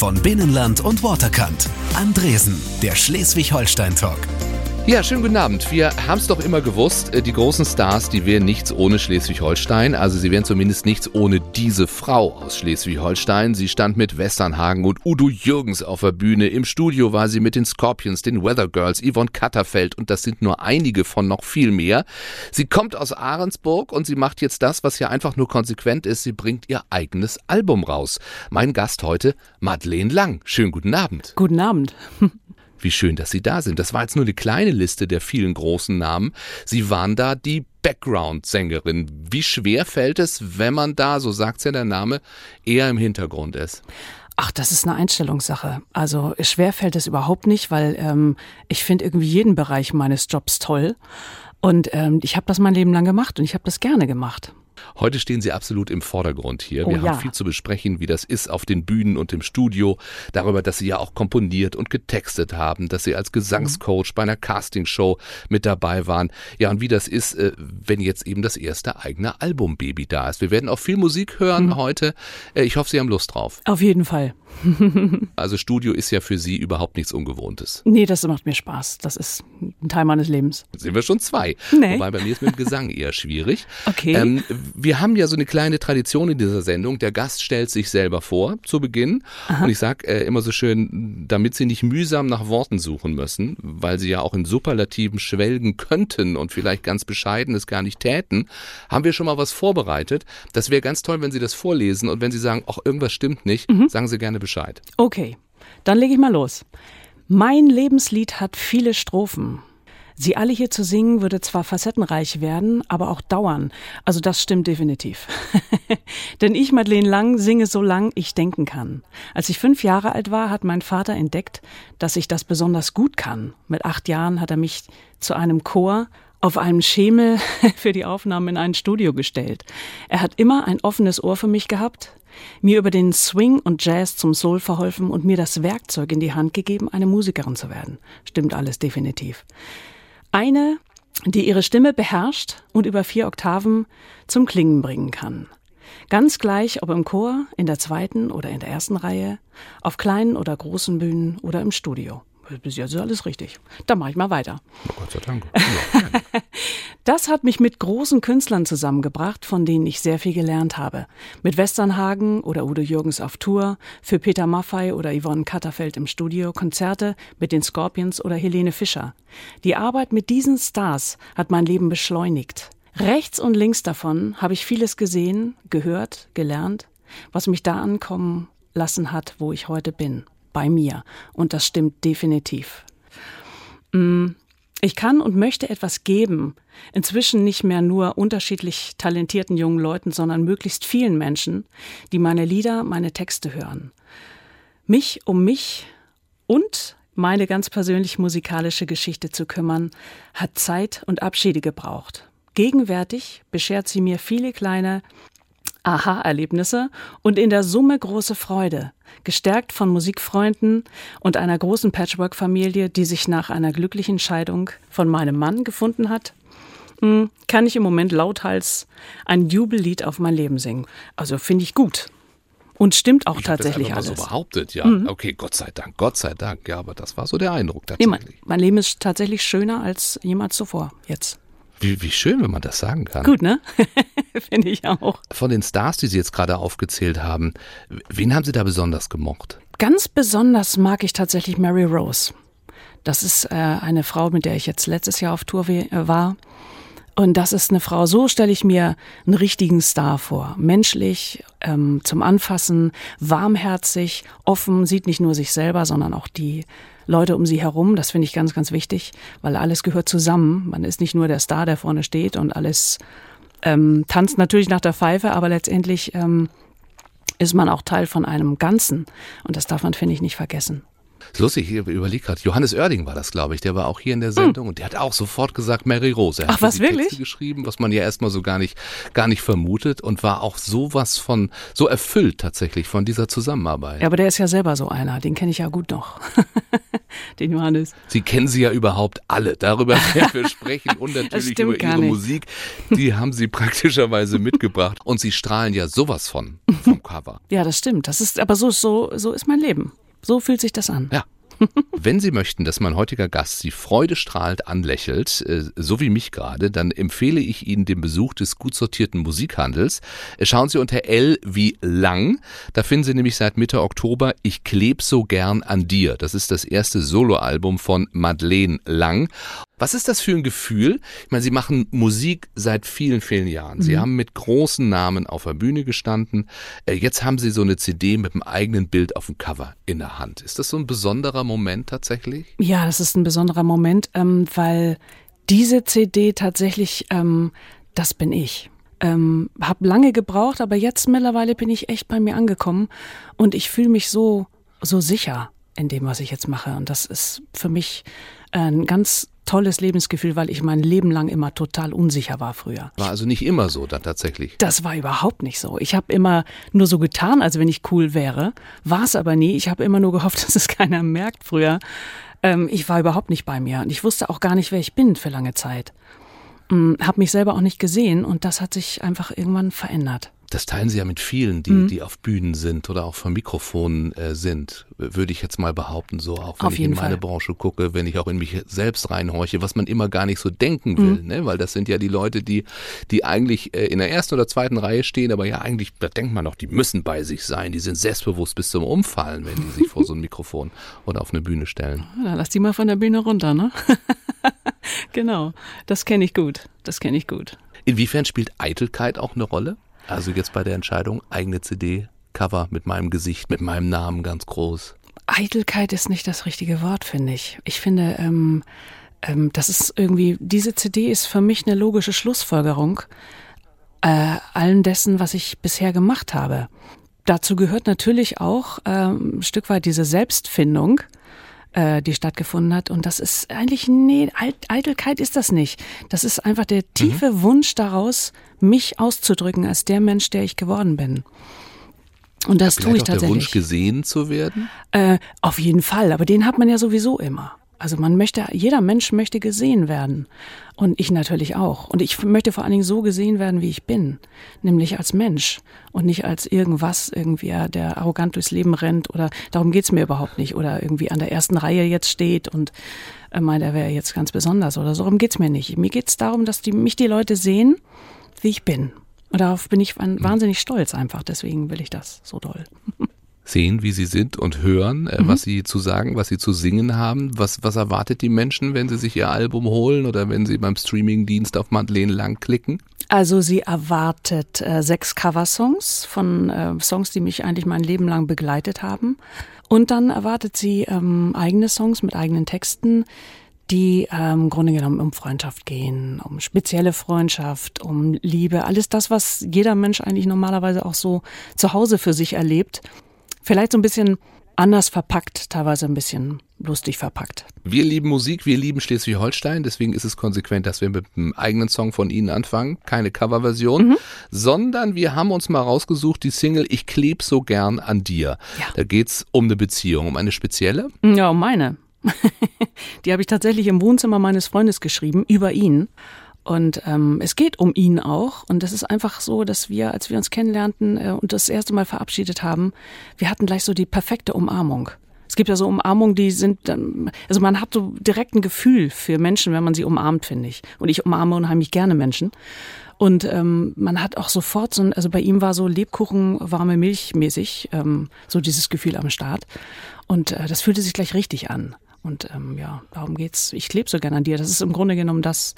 von Binnenland und Waterkant. Andresen, der Schleswig-Holstein-Talk. Ja, schönen guten Abend. Wir haben es doch immer gewusst, äh, die großen Stars, die wären nichts ohne Schleswig-Holstein. Also sie wären zumindest nichts ohne diese Frau aus Schleswig-Holstein. Sie stand mit Westernhagen und Udo Jürgens auf der Bühne. Im Studio war sie mit den Scorpions, den Weather Girls, Yvonne Katterfeld und das sind nur einige von noch viel mehr. Sie kommt aus Ahrensburg und sie macht jetzt das, was ja einfach nur konsequent ist. Sie bringt ihr eigenes Album raus. Mein Gast heute, Madeleine Lang. Schönen guten Abend. Guten Abend. Wie schön, dass Sie da sind. Das war jetzt nur eine kleine Liste der vielen großen Namen. Sie waren da die Background-Sängerin. Wie schwer fällt es, wenn man da, so sagt's ja der Name, eher im Hintergrund ist? Ach, das ist eine Einstellungssache. Also schwer fällt es überhaupt nicht, weil ähm, ich finde irgendwie jeden Bereich meines Jobs toll. Und ähm, ich habe das mein Leben lang gemacht und ich habe das gerne gemacht. Heute stehen Sie absolut im Vordergrund hier. Oh, Wir ja. haben viel zu besprechen, wie das ist auf den Bühnen und im Studio, darüber, dass Sie ja auch komponiert und getextet haben, dass Sie als Gesangscoach bei einer Castingshow mit dabei waren. Ja, und wie das ist, äh, wenn jetzt eben das erste eigene Albumbaby da ist. Wir werden auch viel Musik hören heute. Äh, Ich hoffe, Sie haben Lust drauf. Auf jeden Fall. Also Studio ist ja für Sie überhaupt nichts Ungewohntes. Nee, das macht mir Spaß. Das ist ein Teil meines Lebens. Jetzt sind wir schon zwei. Nee. Wobei bei mir ist mit dem Gesang eher schwierig. Okay. Ähm, wir haben ja so eine kleine Tradition in dieser Sendung. Der Gast stellt sich selber vor zu Beginn. Und ich sage äh, immer so schön, damit Sie nicht mühsam nach Worten suchen müssen, weil Sie ja auch in Superlativen schwelgen könnten und vielleicht ganz bescheiden es gar nicht täten, haben wir schon mal was vorbereitet. Das wäre ganz toll, wenn Sie das vorlesen und wenn Sie sagen, ach, irgendwas stimmt nicht, sagen Sie gerne Bescheid. Okay, dann lege ich mal los. Mein Lebenslied hat viele Strophen. Sie alle hier zu singen würde zwar facettenreich werden, aber auch dauern. Also das stimmt definitiv. Denn ich, Madeleine Lang, singe so lang ich denken kann. Als ich fünf Jahre alt war, hat mein Vater entdeckt, dass ich das besonders gut kann. Mit acht Jahren hat er mich zu einem Chor auf einem Schemel für die Aufnahme in ein Studio gestellt. Er hat immer ein offenes Ohr für mich gehabt, mir über den Swing und Jazz zum Soul verholfen und mir das Werkzeug in die Hand gegeben, eine Musikerin zu werden. Stimmt alles definitiv. Eine, die ihre Stimme beherrscht und über vier Oktaven zum Klingen bringen kann. Ganz gleich, ob im Chor, in der zweiten oder in der ersten Reihe, auf kleinen oder großen Bühnen oder im Studio. Bis jetzt ist alles richtig. Dann mache ich mal weiter. Oh Gott sei Dank. Das hat mich mit großen Künstlern zusammengebracht, von denen ich sehr viel gelernt habe. Mit Westernhagen oder Udo Jürgens auf Tour, für Peter Maffay oder Yvonne Katterfeld im Studio, Konzerte mit den Scorpions oder Helene Fischer. Die Arbeit mit diesen Stars hat mein Leben beschleunigt. Rechts und links davon habe ich vieles gesehen, gehört, gelernt, was mich da ankommen lassen hat, wo ich heute bin. Bei mir. Und das stimmt definitiv. Mm, Ich kann und möchte etwas geben. Inzwischen nicht mehr nur unterschiedlich talentierten jungen Leuten, sondern möglichst vielen Menschen, die meine Lieder, meine Texte hören. Mich um mich und meine ganz persönlich musikalische Geschichte zu kümmern, hat Zeit und Abschiede gebraucht. Gegenwärtig beschert sie mir viele kleine Aha-Erlebnisse und in der Summe große Freude, gestärkt von Musikfreunden und einer großen Patchwork-Familie, die sich nach einer glücklichen Scheidung von meinem Mann gefunden hat, mm, kann ich im Moment lauthals ein Jubellied auf mein Leben singen. Also finde ich gut. Und stimmt auch Ich tatsächlich das alles. mal so behauptet, ja. Okay, Gott sei Dank, Gott sei Dank. Ja, aber das war so der Eindruck Nee, mein, tatsächlich. mein Leben ist tatsächlich schöner als jemals zuvor. Jetzt. Wie, wie schön, wenn man das sagen kann. Gut, ne? finde ich auch. Von den Stars, die Sie jetzt gerade aufgezählt haben, wen haben Sie da besonders gemocht? Ganz besonders mag ich tatsächlich Mary Rose. Das ist äh, eine Frau, mit der ich jetzt letztes Jahr auf Tour äh, war. Und das ist eine Frau, so stelle ich mir einen richtigen Star vor. Menschlich, ähm, zum Anfassen, warmherzig, offen, sieht nicht nur sich selber, sondern auch die Leute um sie herum. Das finde ich ganz, ganz wichtig, weil alles gehört zusammen. Man ist nicht nur der Star, der vorne steht und alles ähm, tanzt natürlich nach der Pfeife, aber letztendlich ähm, ist man auch Teil von einem Ganzen. Und das darf man, finde ich, nicht vergessen. Ist lustig, ich überlege gerade, Johannes Oerding war das, glaube ich, der war auch hier in der Sendung hm. und der hat auch sofort gesagt, Mary Rose. Er Ach, was, die wirklich? Texte geschrieben, was man ja erstmal so gar nicht, gar nicht vermutet und war auch sowas von, so erfüllt tatsächlich von dieser Zusammenarbeit. Ja, aber der ist ja selber so einer, den kenne ich ja gut noch. den Johannes. Sie kennen sie ja überhaupt alle, darüber werden wir sprechen und natürlich über ihre. Musik. Die haben sie praktischerweise mitgebracht und sie strahlen ja sowas von vom Cover. Ja, das stimmt. Das ist, aber so, so, so ist mein Leben. So fühlt sich das an. Ja. Wenn Sie möchten, dass mein heutiger Gast Sie freudestrahlend anlächelt, äh, so wie mich gerade, dann empfehle ich Ihnen den Besuch des gut sortierten Musikhandels. Äh, schauen Sie unter L wie lang. Da finden Sie nämlich seit Mitte Oktober Ich kleb so gern an dir. Das ist das erste Soloalbum von Madeleine Lang. Was ist das für ein Gefühl? Ich meine, Sie machen Musik seit vielen, vielen Jahren. Sie mhm. haben mit großen Namen auf der Bühne gestanden. Äh, jetzt haben Sie so eine CD mit einem eigenen Bild auf dem Cover in der Hand. Ist das so ein besonderer Moment tatsächlich? Ja, das ist ein besonderer Moment, ähm, weil diese CD tatsächlich, ähm, das bin ich. Ähm, hab lange gebraucht, aber jetzt mittlerweile bin ich echt bei mir angekommen und ich fühle mich so, so sicher in dem, was ich jetzt mache. Und das ist für mich ein ganz tolles Lebensgefühl, weil ich mein Leben lang immer total unsicher war früher. War also nicht immer so dann tatsächlich? Das war überhaupt nicht so. Ich habe immer nur so getan, als wenn ich cool wäre. War es aber nie. Ich habe immer nur gehofft, dass es keiner merkt früher. Ähm, ich war überhaupt nicht bei mir und ich wusste auch gar nicht, wer ich bin für lange Zeit. Hm, habe mich selber auch nicht gesehen und das hat sich einfach irgendwann verändert. Das teilen Sie ja mit vielen, die, mhm. die auf Bühnen sind oder auch vor Mikrofonen äh, sind, würde ich jetzt mal behaupten, so auch wenn auf ich in meine Fall. Branche gucke, wenn ich auch in mich selbst reinhorche, was man immer gar nicht so denken will, mhm. ne? weil das sind ja die Leute, die, die eigentlich äh, in der ersten oder zweiten Reihe stehen, aber ja eigentlich, da denkt man doch, die müssen bei sich sein, die sind selbstbewusst bis zum Umfallen, wenn die sich vor so ein Mikrofon oder auf eine Bühne stellen. Na, lass die mal von der Bühne runter, ne? genau, das kenne ich gut, das kenne ich gut. Inwiefern spielt Eitelkeit auch eine Rolle? Also jetzt bei der Entscheidung, eigene CD, Cover mit meinem Gesicht, mit meinem Namen ganz groß. Eitelkeit ist nicht das richtige Wort, finde ich. Ich finde, ähm, ähm, das ist irgendwie, diese CD ist für mich eine logische Schlussfolgerung äh, allen dessen, was ich bisher gemacht habe. Dazu gehört natürlich auch ähm, ein Stück weit diese Selbstfindung, äh, die stattgefunden hat. Und das ist eigentlich, nee, Eitelkeit ist das nicht. Das ist einfach der tiefe mhm. Wunsch daraus, mich auszudrücken als der Mensch, der ich geworden bin. Und das ja, tue ich tatsächlich. Der Wunsch gesehen zu werden? Äh, auf jeden Fall, aber den hat man ja sowieso immer. Also man möchte, jeder Mensch möchte gesehen werden. Und ich natürlich auch. Und ich möchte vor allen Dingen so gesehen werden, wie ich bin. Nämlich als Mensch. Und nicht als irgendwas, irgendwie, der arrogant durchs Leben rennt oder darum geht's mir überhaupt nicht. Oder irgendwie an der ersten Reihe jetzt steht und äh, meint, er wäre jetzt ganz besonders oder so. Darum geht's mir nicht. Mir geht's darum, dass die, mich die Leute sehen, wie ich bin. Und darauf bin ich wahnsinnig stolz einfach. Deswegen will ich das so doll. sehen, wie sie sind und hören, äh, mhm. was sie zu sagen, was sie zu singen haben. Was, was erwartet die Menschen, wenn sie sich ihr Album holen oder wenn sie beim Streamingdienst auf Madeleine Lang klicken? Also sie erwartet äh, sechs Coversongs von äh, Songs, die mich eigentlich mein Leben lang begleitet haben. Und dann erwartet sie ähm, eigene Songs mit eigenen Texten, die ähm, im Grunde genommen um Freundschaft gehen, um spezielle Freundschaft, um Liebe, alles das, was jeder Mensch eigentlich normalerweise auch so zu Hause für sich erlebt. Vielleicht so ein bisschen anders verpackt, teilweise ein bisschen lustig verpackt. Wir lieben Musik, wir lieben Schleswig-Holstein, deswegen ist es konsequent, dass wir mit einem eigenen Song von Ihnen anfangen, keine Coverversion, mhm. sondern wir haben uns mal rausgesucht, die Single Ich kleb so gern an dir. Ja. Da geht's um eine Beziehung, um eine spezielle? Ja, um meine. die habe ich tatsächlich im Wohnzimmer meines Freundes geschrieben, über ihn. Und ähm, es geht um ihn auch. Und das ist einfach so, dass wir, als wir uns kennenlernten äh, und das erste Mal verabschiedet haben, wir hatten gleich so die perfekte Umarmung. Es gibt ja so Umarmungen, die sind, ähm, also man hat so direkt ein Gefühl für Menschen, wenn man sie umarmt, finde ich. Und ich umarme unheimlich gerne Menschen. Und ähm, man hat auch sofort so, ein, also bei ihm war so Lebkuchen, warme Milch mäßig, ähm, so dieses Gefühl am Start. Und äh, das fühlte sich gleich richtig an. Und ähm, ja, darum geht's. Ich klebe so gerne an dir. Das ist im Grunde genommen das,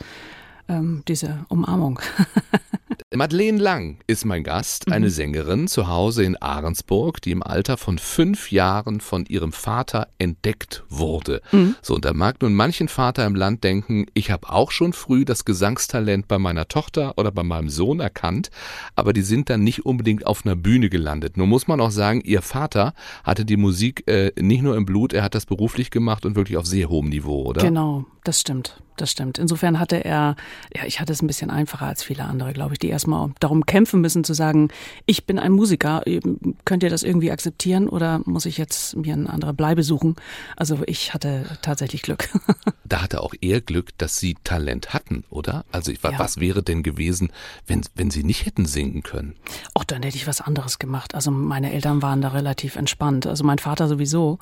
ähm, diese Umarmung. Madeleine Lang ist mein Gast, eine mhm. Sängerin zu Hause in Ahrensburg, die im Alter von fünf Jahren von ihrem Vater entdeckt wurde. Mhm. So, und da mag nun manchen Vater im Land denken, ich habe auch schon früh das Gesangstalent bei meiner Tochter oder bei meinem Sohn erkannt, aber die sind dann nicht unbedingt auf einer Bühne gelandet. Nur muss man auch sagen, ihr Vater hatte die Musik äh, nicht nur im Blut, er hat das beruflich gemacht und wirklich auf sehr hohem Niveau, oder? Genau, das stimmt das stimmt. Insofern hatte er, ja, ich hatte es ein bisschen einfacher als viele andere, glaube ich, die erstmal darum kämpfen müssen zu sagen, ich bin ein Musiker, könnt ihr das irgendwie akzeptieren oder muss ich jetzt mir eine andere Bleibe suchen? Also ich hatte tatsächlich Glück. da hatte auch er Glück, dass sie Talent hatten, oder? Also ich, ja. was wäre denn gewesen, wenn, wenn sie nicht hätten singen können? Auch dann hätte ich was anderes gemacht. Also meine Eltern waren da relativ entspannt. Also mein Vater sowieso.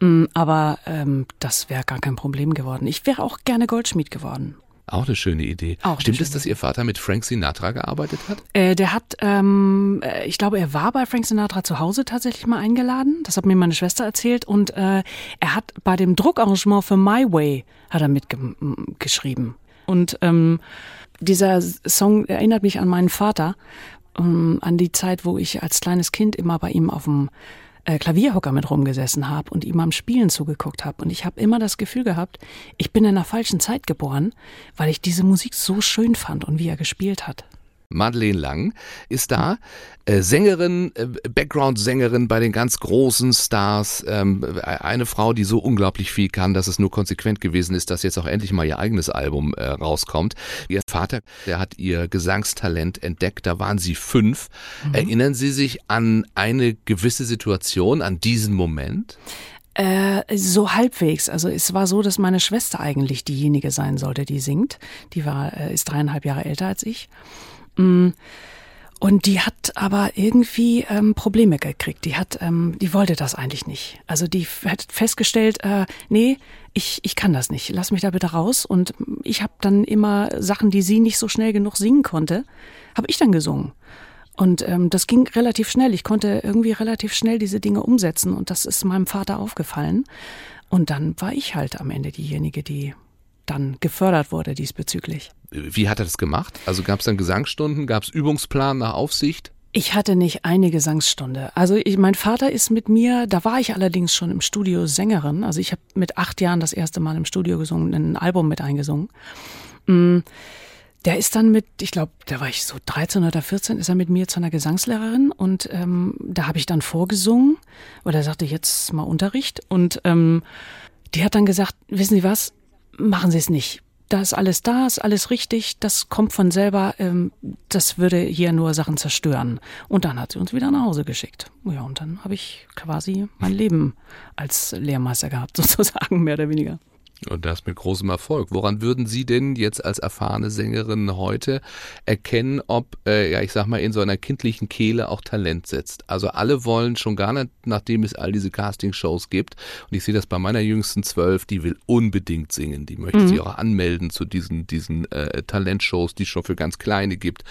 Mm, aber ähm, das wäre gar kein Problem geworden. Ich wäre auch gerne Goldschmied geworden. Auch eine schöne Idee. Auch Stimmt es, dass Ihr Vater mit Frank Sinatra gearbeitet hat? Äh, der hat, ähm, äh, ich glaube, er war bei Frank Sinatra zu Hause tatsächlich mal eingeladen. Das hat mir meine Schwester erzählt. Und äh, er hat bei dem Druckarrangement für My Way hat er mitgeschrieben. Und ähm, dieser Song erinnert mich an meinen Vater, ähm, an die Zeit, wo ich als kleines Kind immer bei ihm auf dem äh, Klavierhocker mit rumgesessen habe und ihm am Spielen zugeguckt habe. Und ich habe immer das Gefühl gehabt, ich bin in einer falschen Zeit geboren, weil ich diese Musik so schön fand und wie er gespielt hat. Madeleine Lang ist da, äh, Sängerin, äh, Background-Sängerin bei den ganz großen Stars, ähm, eine Frau, die so unglaublich viel kann, dass es nur konsequent gewesen ist, dass jetzt auch endlich mal ihr eigenes Album äh, rauskommt. Ihr Vater, der hat ihr Gesangstalent entdeckt, da waren sie fünf. Mhm. Erinnern Sie sich an eine gewisse Situation, an diesen Moment? Äh, so halbwegs. Also es war so, dass meine Schwester eigentlich diejenige sein sollte, die singt. Die war, äh, ist dreieinhalb Jahre älter als ich. Mm. Und die hat aber irgendwie ähm, Probleme gekriegt. Die hat, ähm, die wollte das eigentlich nicht. Also die hat festgestellt, äh, nee, ich, ich kann das nicht. Lass mich da bitte raus. Und ich habe dann immer Sachen, die sie nicht so schnell genug singen konnte, habe ich dann gesungen. Und ähm, das ging relativ schnell. Ich konnte irgendwie relativ schnell diese Dinge umsetzen. Und das ist meinem Vater aufgefallen. Und dann war ich halt am Ende diejenige, die dann gefördert wurde diesbezüglich. Wie hat er das gemacht? Also gab es dann Gesangsstunden, gab es Übungsplan nach Aufsicht? Ich hatte nicht eine Gesangsstunde. Also ich, mein Vater ist mit mir, da war ich allerdings schon im Studio Sängerin. Also ich habe mit acht Jahren das erste Mal im Studio gesungen, ein Album mit eingesungen. Mm, der ist dann mit, ich glaube, da war ich so 13 oder 14, ist er mit mir zu einer Gesangslehrerin und ähm, da habe ich dann vorgesungen, weil er sagte, jetzt mal Unterricht. Und ähm, die hat dann gesagt, wissen Sie was, machen Sie es nicht. Da ist alles da, ist alles richtig, das kommt von selber, ähm, das würde hier nur Sachen zerstören. Und dann hat sie uns wieder nach Hause geschickt. Ja, und dann habe ich quasi mein Leben als Lehrmeister gehabt, sozusagen, mehr oder weniger. Und das mit großem Erfolg. Woran würden Sie denn jetzt als erfahrene Sängerin heute erkennen, ob, äh, ja, ich sag mal, in so einer kindlichen Kehle auch Talent sitzt? Also alle wollen schon gar nicht, nachdem es all diese Castingshows gibt, und ich sehe das bei meiner jüngsten Zwölf, die will unbedingt singen. Die möchte mhm. sich auch anmelden zu diesen, diesen äh, Talentshows, die es schon für ganz Kleine gibt.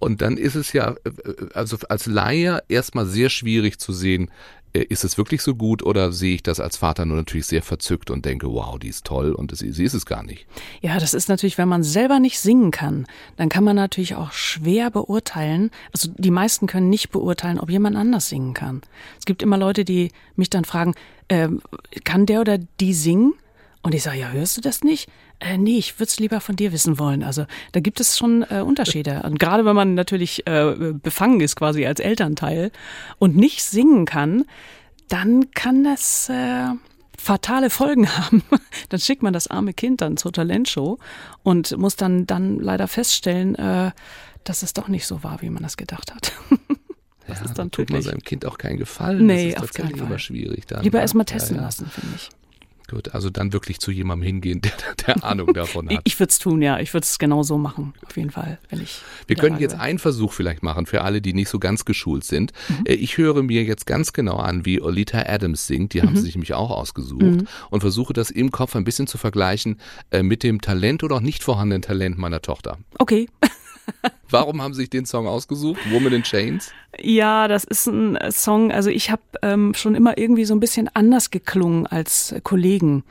Und dann ist es ja, äh, also als Laie erstmal sehr schwierig zu sehen, äh, ist es wirklich so gut oder sehe ich das als Vater nur natürlich sehr verzückt und denke, wow, die ist toll und sie, sie ist es gar nicht? Ja, das ist natürlich, wenn man selber nicht singen kann, dann kann man natürlich auch schwer beurteilen. Also die meisten können nicht beurteilen, ob jemand anders singen kann. Es gibt immer Leute, die mich dann fragen, äh, kann der oder die singen? Und ich sage, ja, hörst du das nicht? Äh, nee, ich würde es lieber von dir wissen wollen. Also da gibt es schon äh, Unterschiede. Und gerade wenn man natürlich äh, befangen ist quasi als Elternteil und nicht singen kann, dann kann das äh, fatale Folgen haben. dann schickt man das arme Kind dann zur Talentshow und muss dann, dann leider feststellen, äh, dass es doch nicht so war, wie man das gedacht hat. das ja, ist dann tut man seinem Kind auch keinen Gefallen. Nee, das ist auf keinen Fall. immer schwierig. Dann, Lieber erstmal testen ja, ja. lassen, finde ich. Gut, also dann wirklich zu jemandem hingehen, der, der Ahnung davon hat. ich würde es tun, ja. Ich würde es genau so machen, auf jeden Fall, wenn ich. Wir können jetzt einen Versuch vielleicht machen für alle, die nicht so ganz geschult sind. Mhm. Äh, ich höre mir jetzt ganz genau an, wie Olita Adams singt. Die mhm. haben sie sich nämlich auch ausgesucht mhm. und versuche das im Kopf ein bisschen zu vergleichen äh, mit dem Talent oder auch nicht vorhandenen Talent meiner Tochter. Okay. Warum haben Sie sich den Song ausgesucht? Woman in Chains? Ja, das ist ein Song, also ich habe ähm, schon immer irgendwie so ein bisschen anders geklungen als Kollegen.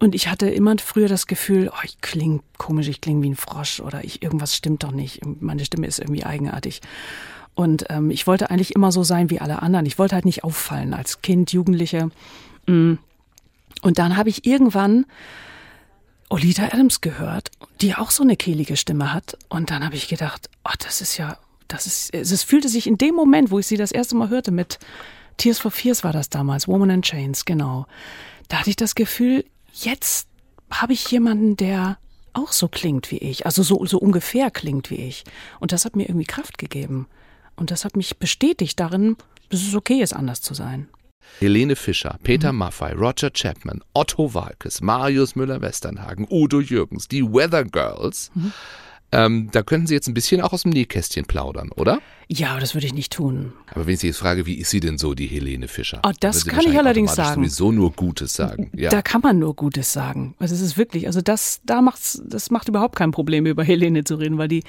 Und ich hatte immer früher das Gefühl, oh, ich klinge komisch, ich klinge wie ein Frosch oder ich irgendwas stimmt doch nicht. Meine Stimme ist irgendwie eigenartig. Und ähm, ich wollte eigentlich immer so sein wie alle anderen. Ich wollte halt nicht auffallen als Kind, Jugendliche. Mm. Und dann habe ich irgendwann Olita Adams gehört, die auch so eine kehlige Stimme hat. Und dann habe ich gedacht, oh, das ist ja, das ist, es fühlte sich in dem Moment, wo ich sie das erste Mal hörte mit Tears for Fears war das damals, Woman in Chains, genau. Da hatte ich das Gefühl, jetzt habe ich jemanden, der auch so klingt wie ich, also so, so ungefähr klingt wie ich. Und das hat mir irgendwie Kraft gegeben. Und das hat mich bestätigt darin, dass es okay ist, anders zu sein. Helene Fischer, Peter mhm. Maffay, Roger Chapman, Otto Walkes, Marius Müller-Westernhagen, Udo Jürgens, die Weather Girls. Mhm. Ähm, da könnten Sie jetzt ein bisschen auch aus dem Nähkästchen plaudern, oder? Ja, aber das würde ich nicht tun. Aber wenn ich Sie jetzt frage, wie ist sie denn so, die Helene Fischer? Oh, das kann ich allerdings sagen. sowieso nur Gutes sagen. Ja. Da kann man nur Gutes sagen. Also es ist wirklich, also das, da macht's, das macht überhaupt kein Problem, über Helene zu reden, weil die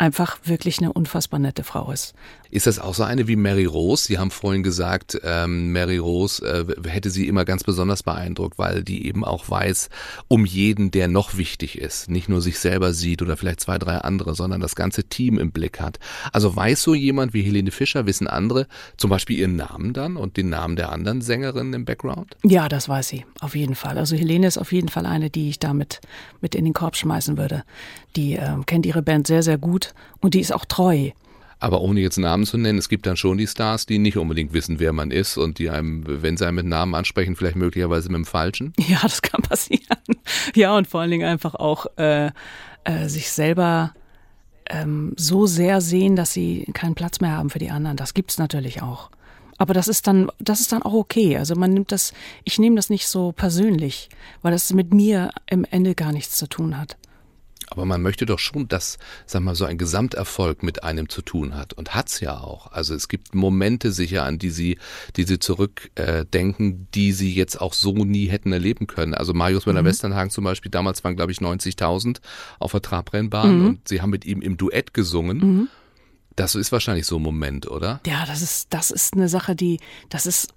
einfach wirklich eine unfassbar nette Frau ist. Ist das auch so eine wie Mary Rose? Sie haben vorhin gesagt, ähm, Mary Rose äh, hätte sie immer ganz besonders beeindruckt, weil die eben auch weiß um jeden, der noch wichtig ist. Nicht nur sich selber sieht oder vielleicht zwei, drei andere, sondern das ganze Team im Blick hat. Also weiß so jemand wie Helene Fischer, wissen andere zum Beispiel ihren Namen dann und den Namen der anderen Sängerinnen im Background? Ja, das weiß sie, auf jeden Fall. Also Helene ist auf jeden Fall eine, die ich damit mit in den Korb schmeißen würde. Die äh, kennt ihre Band sehr, sehr gut und die ist auch treu. Aber ohne jetzt Namen zu nennen, es gibt dann schon die Stars, die nicht unbedingt wissen, wer man ist und die einem, wenn sie einen mit Namen ansprechen, vielleicht möglicherweise mit dem Falschen. Ja, das kann passieren. Ja, und vor allen Dingen einfach auch äh, äh, sich selber ähm, so sehr sehen, dass sie keinen Platz mehr haben für die anderen. Das gibt's natürlich auch. Aber das ist dann, das ist dann auch okay. Also man nimmt das, ich nehme das nicht so persönlich, weil das mit mir im Ende gar nichts zu tun hat. Aber man möchte doch schon, dass, sag mal, so ein Gesamterfolg mit einem zu tun hat. Und hat's ja auch. Also es gibt Momente sicher, an die sie, die sie zurückdenken, äh, die sie jetzt auch so nie hätten erleben können. Also Marius Müller mhm. Westernhagen zum Beispiel, damals waren, glaube ich, 90.000 auf der Trabrennbahn mhm. und sie haben mit ihm im Duett gesungen. Mhm. Das ist wahrscheinlich so ein Moment, oder? Ja, das ist, das ist eine Sache, die, das ist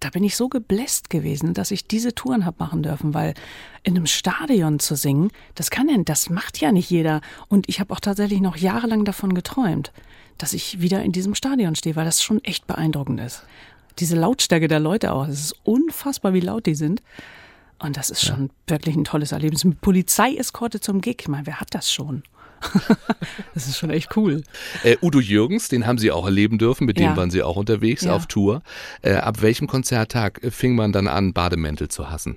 da bin ich so gebläst gewesen, dass ich diese Touren habe machen dürfen, weil in einem Stadion zu singen, das kann denn, das macht ja nicht jeder. Und ich habe auch tatsächlich noch jahrelang davon geträumt, dass ich wieder in diesem Stadion stehe, weil das schon echt beeindruckend ist. Diese Lautstärke der Leute auch, es ist unfassbar, wie laut die sind. Und das ist schon ja. wirklich ein tolles Erlebnis. Mit Polizeieskorte zum Gig, ich meine, wer hat das schon? Das ist schon echt cool. Äh, Udo Jürgens, den haben Sie auch erleben dürfen, mit ja. dem waren Sie auch unterwegs ja. auf Tour. Äh, ab welchem Konzerttag fing man dann an, Bademäntel zu hassen?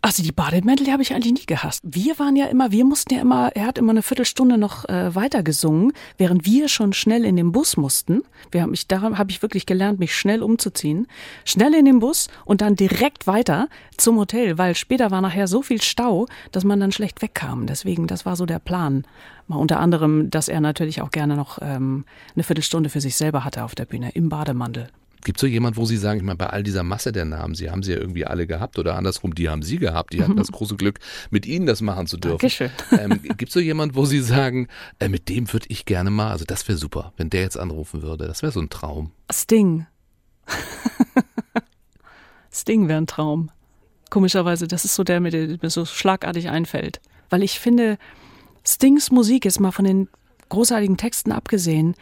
Also die Bademäntel, habe ich eigentlich nie gehasst. Wir waren ja immer, wir mussten ja immer, er hat immer eine Viertelstunde noch äh, weiter gesungen, während wir schon schnell in den Bus mussten. Wir haben mich, daran habe ich wirklich gelernt, mich schnell umzuziehen. Schnell in den Bus und dann direkt weiter zum Hotel, weil später war nachher so viel Stau, dass man dann schlecht wegkam. Deswegen, das war so der Plan. Mal unter anderem, dass er natürlich auch gerne noch ähm, eine Viertelstunde für sich selber hatte auf der Bühne im Bademantel. Gibt es so jemand, wo Sie sagen, ich meine, bei all dieser Masse der Namen, Sie haben sie ja irgendwie alle gehabt oder andersrum, die haben Sie gehabt, die hatten das große Glück, mit Ihnen das machen zu dürfen. Dankeschön. Ähm, Gibt es so jemand, wo Sie sagen, äh, mit dem würde ich gerne mal, also das wäre super, wenn der jetzt anrufen würde, das wäre so ein Traum. Sting. Sting wäre ein Traum. Komischerweise, das ist so der, der mir so schlagartig einfällt. Weil ich finde, Stings Musik ist mal von den großartigen Texten abgesehen,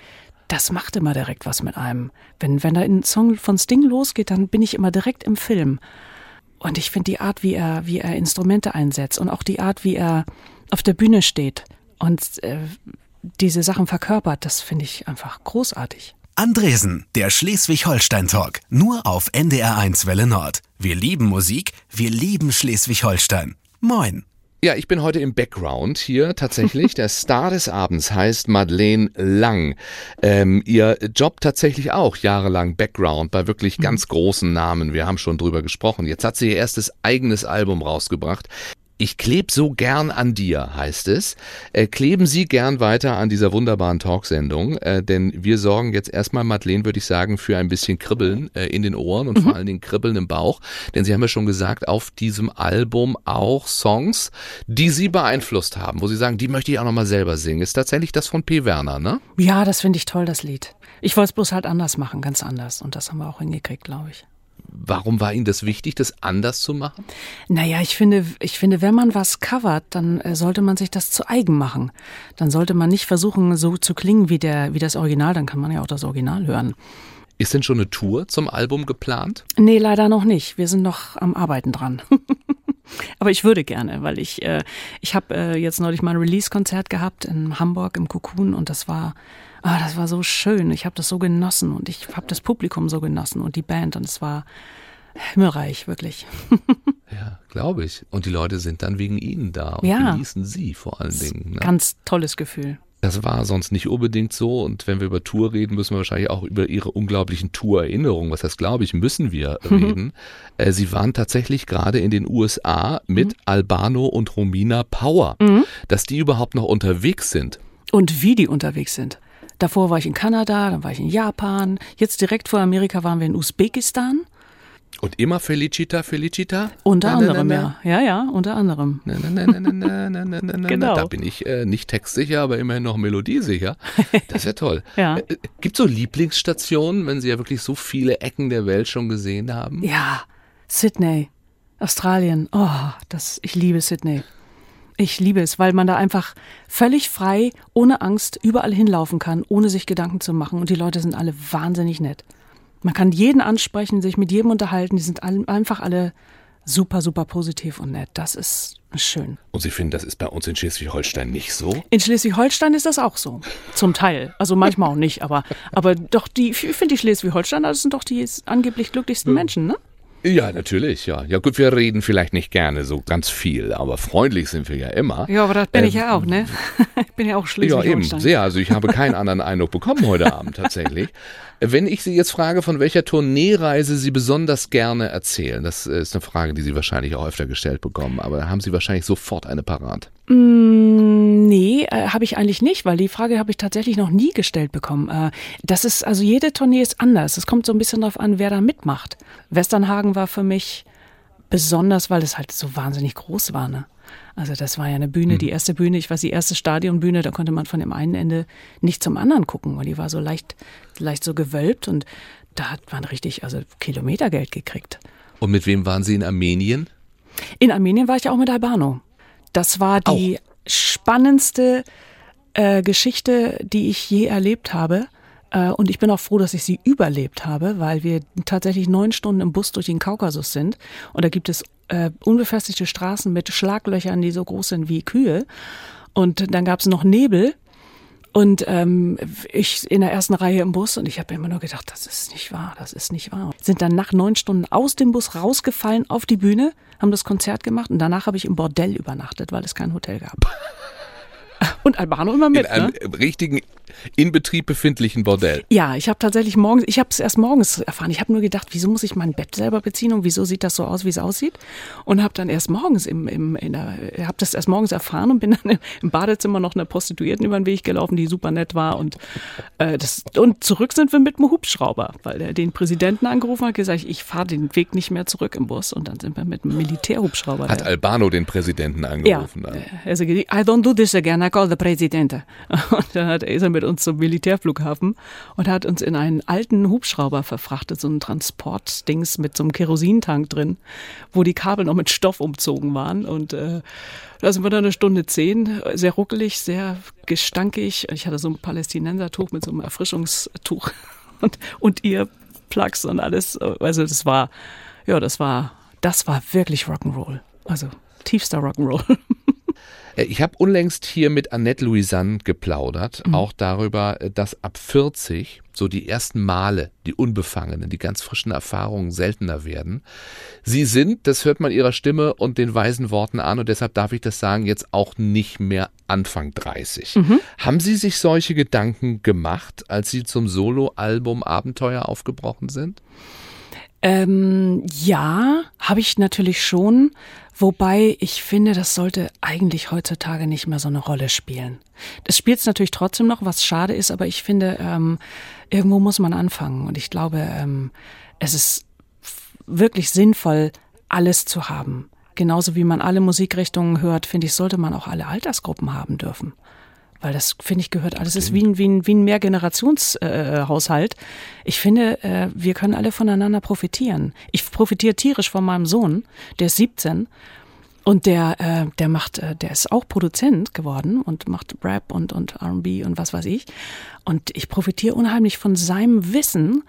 das macht immer direkt was mit einem. Wenn, wenn da ein Song von Sting losgeht, dann bin ich immer direkt im Film. Und ich finde die Art, wie er, wie er Instrumente einsetzt und auch die Art, wie er auf der Bühne steht und äh, diese Sachen verkörpert, das finde ich einfach großartig. Andresen, der Schleswig-Holstein-Talk, nur auf NDR1 Welle Nord. Wir lieben Musik, wir lieben Schleswig-Holstein. Moin. Ja, ich bin heute im Background hier tatsächlich. Der Star des Abends heißt Madeleine Lang. Ähm, ihr Job tatsächlich auch jahrelang Background bei wirklich ganz großen Namen. Wir haben schon drüber gesprochen. Jetzt hat sie ihr erstes eigenes Album rausgebracht. Ich kleb so gern an dir, heißt es. Äh, kleben Sie gern weiter an dieser wunderbaren Talksendung, äh, denn wir sorgen jetzt erstmal, Madeleine, würde ich sagen, für ein bisschen Kribbeln äh, in den Ohren und mhm. vor allen Dingen Kribbeln im Bauch. Denn Sie haben ja schon gesagt, auf diesem Album auch Songs, die Sie beeinflusst haben, wo Sie sagen, die möchte ich auch nochmal selber singen. Ist tatsächlich das von P. Werner, ne? Ja, das finde ich toll, das Lied. Ich wollte es bloß halt anders machen, ganz anders. Und das haben wir auch hingekriegt, glaube ich warum war Ihnen das wichtig, das anders zu machen? Naja, ich finde, ich finde, wenn man was covert, dann äh, sollte man sich das zu eigen machen. Dann sollte man nicht versuchen, so zu klingen wie, der, wie das Original, dann kann man ja auch das Original hören. Ist denn schon eine Tour zum Album geplant? Nee, leider noch nicht. Wir sind noch am Arbeiten dran. Aber ich würde gerne, weil ich, äh, ich habe äh, jetzt neulich mal ein Release-Konzert gehabt in Hamburg im Cocoon und das war, ah, das war so schön. Ich habe das so genossen und ich habe das Publikum so genossen und die Band und es war himmelreich, wirklich. ja, glaube ich. Und die Leute sind dann wegen Ihnen da und ja. genießen Sie vor allen Dingen. Ne? Ganz tolles Gefühl. Das war sonst nicht unbedingt so. Und wenn wir über Tour reden, müssen wir wahrscheinlich auch über ihre unglaublichen Tour-Erinnerungen, was heißt, glaube ich, müssen wir reden. Äh, sie waren tatsächlich gerade in den USA mit mhm. Albano und Romina Power. Mhm. Dass die überhaupt noch unterwegs sind. Und wie die unterwegs sind. Davor war ich in Kanada, dann war ich in Japan. Jetzt direkt vor Amerika waren wir in Usbekistan. Und immer Felicita, Felicita? Unter na, anderem, na, na, ja. Ja, ja, unter anderem. genau. Da bin ich äh, nicht textsicher, aber immerhin noch melodiesicher. Das ist ja toll. ja. Äh, Gibt es so Lieblingsstationen, wenn Sie ja wirklich so viele Ecken der Welt schon gesehen haben? Ja, Sydney, Australien. Oh, das, ich liebe Sydney. Ich liebe es, weil man da einfach völlig frei, ohne Angst, überall hinlaufen kann, ohne sich Gedanken zu machen. Und die Leute sind alle wahnsinnig nett. Man kann jeden ansprechen, sich mit jedem unterhalten. Die sind einfach alle super, super positiv und nett. Das ist schön. Und Sie finden, das ist bei uns in Schleswig-Holstein nicht so? In Schleswig-Holstein ist das auch so. Zum Teil. Also manchmal auch nicht, aber, aber doch die, ich finde die Schleswig-Holsteiner, das sind doch die angeblich glücklichsten Menschen, ne? Ja, natürlich, ja. Ja gut, wir reden vielleicht nicht gerne so ganz viel, aber freundlich sind wir ja immer. Ja, aber das bin ähm, ich ja auch, ne? ich bin ja auch Schleswig-Holstein. Ja, eben, sehr. Also ich habe keinen anderen Eindruck bekommen heute Abend tatsächlich. Wenn ich Sie jetzt frage, von welcher Tourneereise Sie besonders gerne erzählen, das ist eine Frage, die Sie wahrscheinlich auch öfter gestellt bekommen, aber haben Sie wahrscheinlich sofort eine parat? Mm, nee, äh, habe ich eigentlich nicht, weil die Frage habe ich tatsächlich noch nie gestellt bekommen. Äh, das ist, also jede Tournee ist anders. Es kommt so ein bisschen darauf an, wer da mitmacht. Westernhagen war für mich besonders, weil es halt so wahnsinnig groß war. Ne? Also das war ja eine Bühne, mhm. die erste Bühne, ich weiß, die erste Stadionbühne, da konnte man von dem einen Ende nicht zum anderen gucken, weil die war so leicht, leicht so gewölbt und da hat man richtig, also Kilometergeld gekriegt. Und mit wem waren Sie in Armenien? In Armenien war ich auch mit Albano. Das war die. Spannendste äh, Geschichte, die ich je erlebt habe. Äh, und ich bin auch froh, dass ich sie überlebt habe, weil wir tatsächlich neun Stunden im Bus durch den Kaukasus sind. Und da gibt es äh, unbefestigte Straßen mit Schlaglöchern, die so groß sind wie Kühe. Und dann gab es noch Nebel. Und ähm, ich in der ersten Reihe im Bus und ich habe immer nur gedacht, das ist nicht wahr, das ist nicht wahr. Sind dann nach neun Stunden aus dem Bus rausgefallen auf die Bühne, haben das Konzert gemacht und danach habe ich im Bordell übernachtet, weil es kein Hotel gab. Und Albano immer mit. In einem ne? richtigen in Betrieb befindlichen Bordell. Ja, ich habe tatsächlich morgens, ich habe es erst morgens erfahren. Ich habe nur gedacht, wieso muss ich mein Bett selber beziehen und wieso sieht das so aus, wie es aussieht? Und habe dann erst morgens im, im in der, habe das erst morgens erfahren und bin dann im Badezimmer noch einer Prostituierten über den Weg gelaufen, die super nett war und äh, das und zurück sind wir mit einem Hubschrauber, weil der den Präsidenten angerufen hat, gesagt, ich fahre den Weg nicht mehr zurück im Bus und dann sind wir mit einem Militärhubschrauber. Hat Albano den Präsidenten angerufen? Ja, dann? also I don't do this again, I call the President. Und dann hat, ist er mit uns zum Militärflughafen und hat uns in einen alten Hubschrauber verfrachtet, so ein Transportdings mit so einem Kerosintank drin, wo die Kabel noch mit Stoff umzogen waren. Und äh, da sind wir dann eine Stunde zehn, sehr ruckelig, sehr gestankig. Ich hatte so ein Palästinensertuch mit so einem Erfrischungstuch und, und ihr Plugs und alles. Also das war, ja, das war, das war wirklich Rock'n'Roll. Also tiefster Rock'n'Roll. Äh, ich habe unlängst hier mit Annette Louisanne geplaudert, mhm. auch darüber, äh, dass ab 40 so die ersten Male, die unbefangenen, die ganz frischen Erfahrungen seltener werden. Sie sind, das hört man ihrer Stimme und den weisen Worten an und deshalb darf ich das sagen, jetzt auch nicht mehr Anfang 30. Mhm. Haben Sie sich solche Gedanken gemacht, als Sie zum Soloalbum Abenteuer aufgebrochen sind? Ähm, ja, habe ich natürlich schon. Wobei ich finde, das sollte eigentlich heutzutage nicht mehr so eine Rolle spielen. Das spielt es natürlich trotzdem noch, was schade ist, aber ich finde, ähm, irgendwo muss man anfangen. Und ich glaube, ähm, es ist wirklich sinnvoll, alles zu haben. Genauso wie man alle Musikrichtungen hört, finde ich, sollte man auch alle Altersgruppen haben dürfen. Weil das, finde ich, gehört alles. Es ist wie ein, wie ein, wie ein Mehrgenerationshaushalt. Äh, ich finde, äh, wir können alle voneinander profitieren. Ich profitiere tierisch von meinem Sohn, der ist 17 und der, äh, der macht, äh, der ist auch Produzent geworden und macht Rap und, und RB und was weiß ich. Und ich profitiere unheimlich von seinem Wissen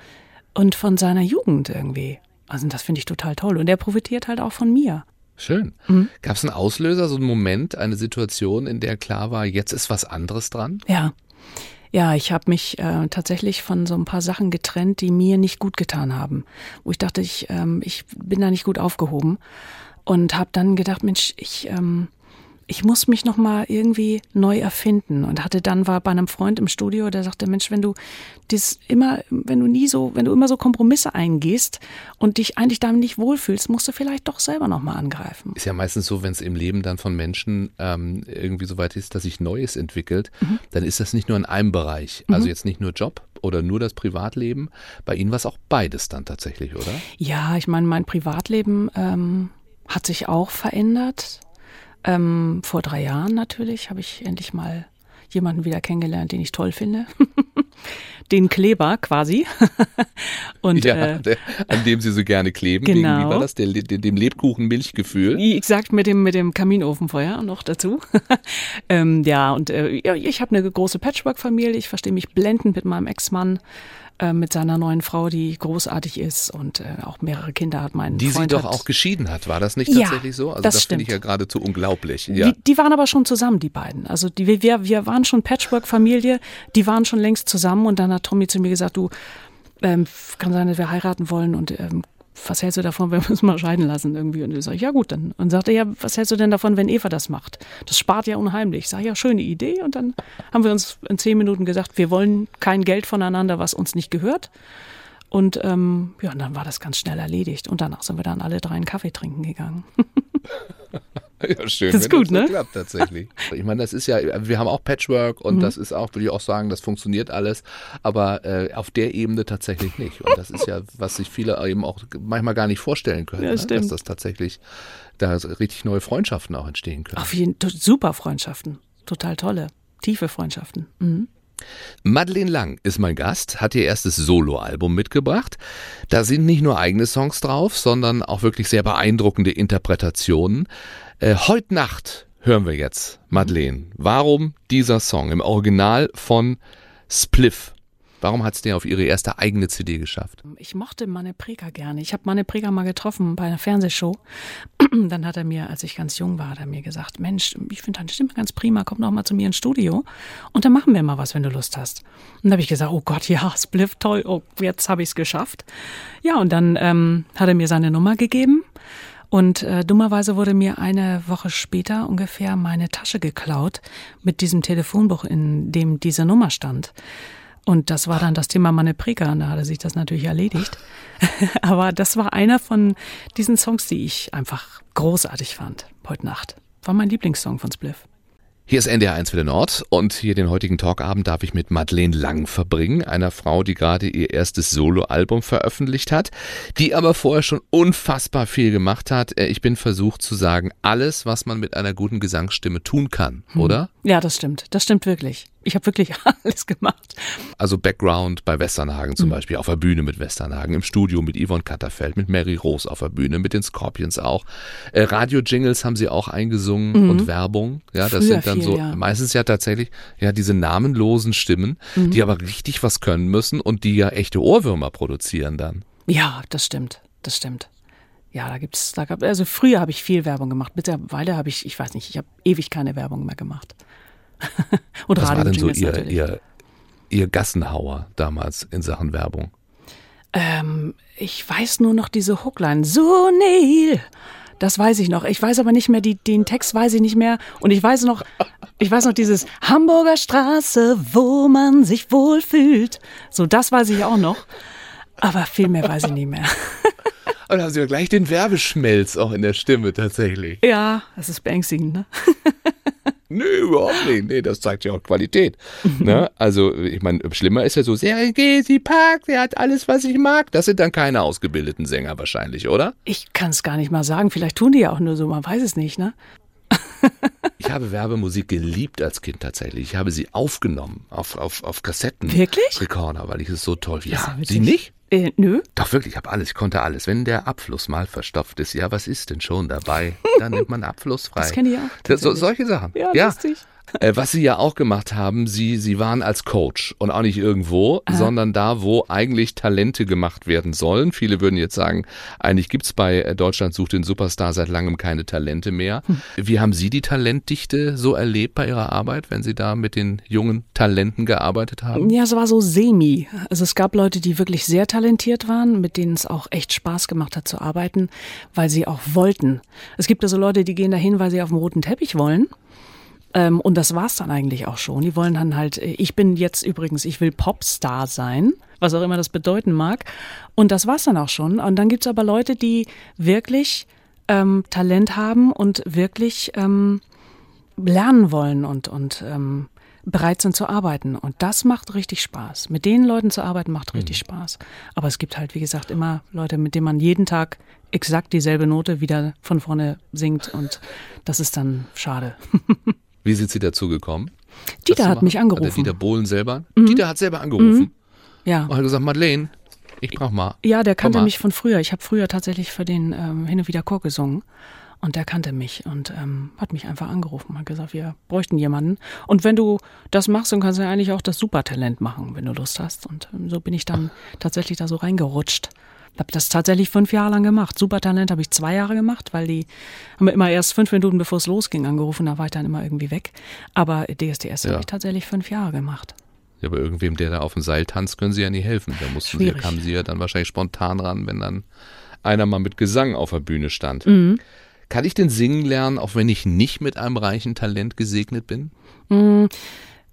und von seiner Jugend irgendwie. Also das finde ich total toll. Und der profitiert halt auch von mir. Schön. Mhm. Gab es einen Auslöser, so einen Moment, eine Situation, in der klar war, jetzt ist was anderes dran? Ja. Ja, ich habe mich äh, tatsächlich von so ein paar Sachen getrennt, die mir nicht gut getan haben. Wo ich dachte, ich, ähm, ich bin da nicht gut aufgehoben. Und habe dann gedacht, Mensch, ich, ähm, ich muss mich noch mal irgendwie neu erfinden und hatte dann war bei einem Freund im Studio, der sagte Mensch, wenn du das immer wenn du nie so, wenn du immer so Kompromisse eingehst und dich eigentlich damit nicht wohlfühlst, musst du vielleicht doch selber noch mal angreifen. Ist ja meistens so, wenn es im Leben dann von Menschen ähm, irgendwie so weit ist, dass sich Neues entwickelt, mhm. dann ist das nicht nur in einem Bereich, also mhm. jetzt nicht nur Job oder nur das Privatleben. Bei Ihnen war es auch beides dann tatsächlich, oder? Ja, ich meine, mein Privatleben ähm, hat sich auch verändert ähm, vor drei Jahren natürlich habe ich endlich mal jemanden wieder kennengelernt, den ich toll finde. den Kleber quasi. Und, ja, äh, der, an dem sie so gerne kleben. Genau. Wie war das? Der, dem Lebkuchen-Milchgefühl. Exakt, mit dem, mit dem Kaminofenfeuer noch dazu. ähm, ja, und äh, ich habe eine große Patchwork-Familie. Ich verstehe mich blendend mit meinem Ex-Mann. Äh, mit seiner neuen Frau, die großartig ist und äh, auch mehrere Kinder hat. Mein die Freund sie doch hat. auch geschieden hat, war das nicht tatsächlich ja, so? Also das, das finde ich ja geradezu unglaublich. Ja. Die, die, waren aber schon zusammen, die beiden. Also die, wir, wir waren schon Patchwork-Familie, die waren schon längst zusammen und dann hat Tommy zu mir gesagt, du, ähm, kann sein, dass wir heiraten wollen und ähm, was hältst du davon, wenn wir uns mal scheiden lassen irgendwie? Und ich sage, ja gut, dann. Und sagte, ja, was hältst du denn davon, wenn Eva das macht? Das spart ja unheimlich. Ich sage, ja, schöne Idee. Und dann haben wir uns in zehn Minuten gesagt, wir wollen kein Geld voneinander, was uns nicht gehört. Und ähm, ja, und dann war das ganz schnell erledigt. Und danach sind wir dann alle drei einen Kaffee trinken gegangen. Ja, schön, das ist gut, das ne? klappt tatsächlich. Ich meine, das ist ja, wir haben auch Patchwork und mhm. das ist auch, würde ich auch sagen, das funktioniert alles, aber äh, auf der Ebene tatsächlich nicht. Und das ist ja, was sich viele eben auch manchmal gar nicht vorstellen können, ja, ne? dass das tatsächlich da richtig neue Freundschaften auch entstehen können. Auf jeden Fall super Freundschaften, total tolle, tiefe Freundschaften. Mhm. Madeleine Lang ist mein Gast, hat ihr erstes Soloalbum mitgebracht. Da sind nicht nur eigene Songs drauf, sondern auch wirklich sehr beeindruckende Interpretationen. Äh, heute Nacht hören wir jetzt Madeleine. Warum dieser Song im Original von Spliff? Warum hat es dir auf ihre erste eigene CD geschafft? Ich mochte Manne Preger gerne. Ich habe Manne Preger mal getroffen bei einer Fernsehshow. Dann hat er mir, als ich ganz jung war, hat er mir gesagt, Mensch, ich finde deine Stimme ganz prima, komm doch mal zu mir ins Studio und dann machen wir mal was, wenn du Lust hast. Und dann habe ich gesagt, oh Gott, ja, Spliff, toll, oh, jetzt habe ich es geschafft. Ja, und dann ähm, hat er mir seine Nummer gegeben. Und äh, dummerweise wurde mir eine Woche später ungefähr meine Tasche geklaut mit diesem Telefonbuch, in dem diese Nummer stand. Und das war dann das Thema Manne und da hatte sich das natürlich erledigt. Aber das war einer von diesen Songs, die ich einfach großartig fand heute Nacht. War mein Lieblingssong von Spliff. Hier ist NDR 1 für den Nord und hier den heutigen Talkabend darf ich mit Madeleine Lang verbringen, einer Frau, die gerade ihr erstes Soloalbum veröffentlicht hat, die aber vorher schon unfassbar viel gemacht hat. Äh, ich bin versucht zu sagen, alles, was man mit einer guten Gesangsstimme tun kann, hm. oder? Ja, das stimmt. Das stimmt wirklich. Ich habe wirklich alles gemacht. Also Background bei Westernhagen zum mhm. Beispiel, auf der Bühne mit Westernhagen, im Studio mit Yvonne Katterfeld, mit Mary Rose auf der Bühne, mit den Scorpions auch. Äh, Radio-Jingles haben sie auch eingesungen mhm. und Werbung. Ja, das Früher sind dann viel, so ja. meistens ja tatsächlich ja diese namenlosen Stimmen, mhm. die aber richtig was können müssen und die ja echte Ohrwürmer produzieren dann. Ja, das stimmt. Das stimmt. Ja, da gibt's, da gab, also früher habe ich viel Werbung gemacht. Mittlerweile habe ich, ich weiß nicht, ich habe ewig keine Werbung mehr gemacht. Und Was war denn so ihr, ihr, ihr Gassenhauer damals in Sachen Werbung? Ähm, ich weiß nur noch diese Hookline. So, Neil. Das weiß ich noch. Ich weiß aber nicht mehr, die, den Text weiß ich nicht mehr. Und ich weiß noch, ich weiß noch dieses Hamburger Straße, wo man sich wohlfühlt. So, das weiß ich auch noch. Aber viel mehr weiß ich nicht mehr. Und da haben sie ja gleich den Werbeschmelz auch in der Stimme tatsächlich. Ja, das ist beängstigend, ne? Nö, überhaupt nicht. Nee, das zeigt ja auch Qualität. ne? Also, ich meine, schlimmer ist ja so, Serengeti Park, der hat alles, was ich mag. Das sind dann keine ausgebildeten Sänger wahrscheinlich, oder? Ich kann es gar nicht mal sagen. Vielleicht tun die ja auch nur so, man weiß es nicht, ne? Ich habe Werbemusik geliebt als Kind tatsächlich. Ich habe sie aufgenommen auf, auf, auf Kassetten. Wirklich? Rekorder, weil ich es so toll ist Ja. Sie nicht? Äh, nö. Doch wirklich, ich habe alles, ich konnte alles. Wenn der Abfluss mal verstopft ist, ja, was ist denn schon dabei? Dann nimmt man Abfluss frei. Das kenne ich auch, so, solche Sachen. Ja, lustig. Äh, was Sie ja auch gemacht haben, Sie, Sie waren als Coach und auch nicht irgendwo, sondern da, wo eigentlich Talente gemacht werden sollen. Viele würden jetzt sagen, eigentlich gibt's bei äh, Deutschland sucht den Superstar seit langem keine Talente mehr. Hm. Wie haben Sie die Talentdichte so erlebt bei Ihrer Arbeit, wenn Sie da mit den jungen Talenten gearbeitet haben? Ja, es war so semi. Also es gab Leute, die wirklich sehr talentiert waren, mit denen es auch echt Spaß gemacht hat zu arbeiten, weil sie auch wollten. Es gibt also Leute, die gehen dahin, weil sie auf dem roten Teppich wollen. Ähm, und das war's dann eigentlich auch schon. Die wollen dann halt, äh, ich bin jetzt übrigens, ich will Popstar sein, was auch immer das bedeuten mag. Und das war's dann auch schon. Und dann gibt's aber Leute, die wirklich ähm, Talent haben und wirklich ähm, lernen wollen und, und ähm, bereit sind zu arbeiten. Und das macht richtig Spaß. Mit den Leuten zu arbeiten macht richtig Spaß. Aber es gibt halt, wie gesagt, immer Leute, mit denen man jeden Tag exakt dieselbe Note wieder von vorne singt. Und das ist dann schade. Wie sind Sie dazu gekommen? Dieter hat mich Hat angerufen. der Dieter Bohlen selber? Dieter hat selber angerufen ja. und hat gesagt, Madeleine, ich brauch mal. Ja, der kannte mich von früher. Ich habe früher tatsächlich für den ähm, hin und wieder Chor gesungen. Und der kannte mich und ähm, hat mich einfach angerufen, hat gesagt, wir bräuchten jemanden. Und wenn du das machst, dann kannst du ja eigentlich auch das Supertalent machen, wenn du Lust hast. Und ähm, so bin ich dann tatsächlich da so reingerutscht. Habe das tatsächlich fünf Jahre lang gemacht. Supertalent habe ich zwei Jahre gemacht, weil die haben mir immer erst fünf Minuten bevor es losging angerufen, da war ich dann immer irgendwie weg. Aber DSDS Ja. habe ich tatsächlich fünf Jahre gemacht. Ja, aber irgendwem, der da auf dem Seil tanzt, können Sie ja nie helfen. Da mussten Sie, kamen Sie ja dann wahrscheinlich spontan ran, wenn dann einer mal mit Gesang auf der Bühne stand. Mhm. Kann ich denn singen lernen, auch wenn ich nicht mit einem reichen Talent gesegnet bin?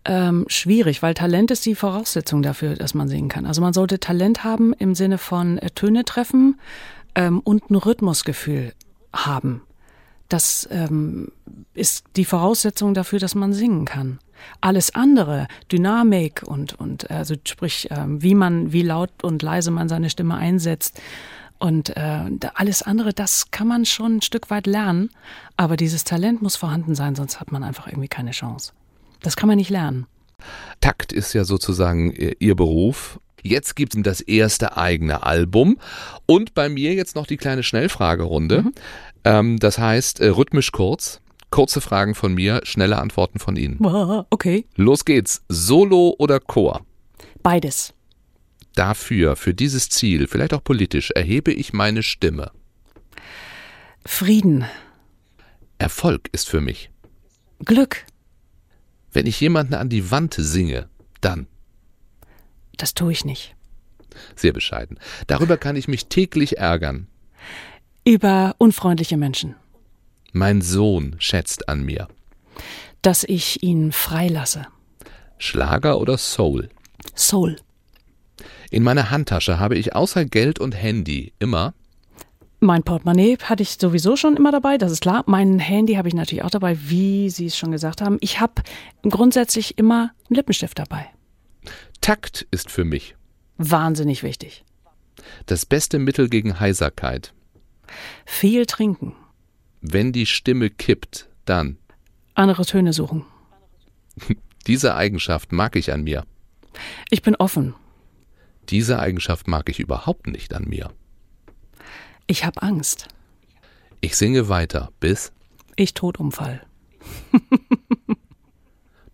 Ähm, schwierig, weil Talent ist die Voraussetzung dafür, dass man singen kann. Also man sollte Talent haben im Sinne von äh, Töne treffen ähm, und ein Rhythmusgefühl haben. Das ähm, ist die Voraussetzung dafür, dass man singen kann. Alles andere, Dynamik und, und also sprich, ähm, wie man, wie laut und leise man seine Stimme einsetzt und äh, alles andere, das kann man schon ein Stück weit lernen, aber dieses Talent muss vorhanden sein, sonst hat man einfach irgendwie keine Chance. Das kann man nicht lernen. Takt ist ja sozusagen äh, Ihr Beruf. Jetzt gibt es das erste eigene Album und bei mir jetzt noch die kleine Schnellfragerunde. Ähm, das heißt äh, rhythmisch kurz. Kurze Fragen von mir, schnelle Antworten von Ihnen. Okay. Los geht's. Solo oder Chor? Beides. Dafür, für dieses Ziel, vielleicht auch politisch, erhebe ich meine Stimme. Frieden. Erfolg ist für mich. Glück. Wenn ich jemanden an die Wand singe, dann. Das tue ich nicht. Sehr bescheiden. Darüber kann ich mich täglich ärgern. Über unfreundliche Menschen. Mein Sohn schätzt an mir. Dass ich ihn freilasse. Schlager oder Soul? Soul. In meiner Handtasche habe ich außer Geld und Handy immer Mein Portemonnaie hatte ich sowieso schon immer dabei, das ist klar. Mein Handy habe ich natürlich auch dabei, wie Sie es schon gesagt haben. Ich habe grundsätzlich immer einen Lippenstift dabei. Takt ist für mich Wahnsinnig wichtig. das beste Mittel gegen Heiserkeit. Viel trinken. Wenn die Stimme kippt, dann. Andere Töne suchen. Diese Eigenschaft mag ich an mir. Ich bin offen. Diese Eigenschaft mag ich überhaupt nicht an mir. Ich habe Angst. Ich singe weiter bis. Ich Todunfall.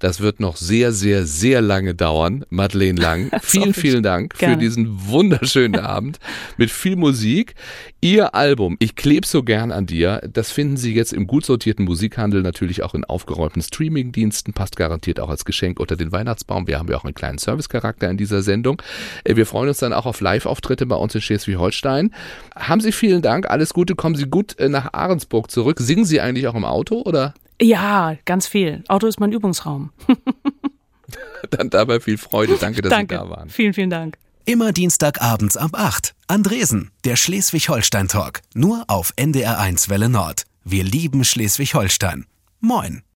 Das wird noch sehr, sehr, sehr lange dauern. Madeleine Lang, vielen, vielen Dank für Gerne. diesen wunderschönen Abend mit viel Musik. Ihr Album, ich kleb so gern an dir, das finden Sie jetzt im gut sortierten Musikhandel, natürlich auch in aufgeräumten Streamingdiensten, passt garantiert auch als Geschenk unter den Weihnachtsbaum. Wir haben ja auch einen kleinen Servicecharakter in dieser Sendung. Äh, Wir freuen uns dann auch auf Live-Auftritte bei uns in Schleswig-Holstein. Haben Sie vielen Dank, alles Gute, kommen Sie gut äh, nach Ahrensburg zurück. Singen Sie eigentlich auch im Auto oder Ja, ganz viel. Auto ist mein Übungsraum. dann dabei viel Freude? Danke, dass Danke. Sie da waren. Vielen, vielen Dank. Immer Dienstagabends ab 8. Andresen, der Schleswig-Holstein-Talk. Nur auf NDR1 Welle Nord. Wir lieben Schleswig-Holstein. Moin.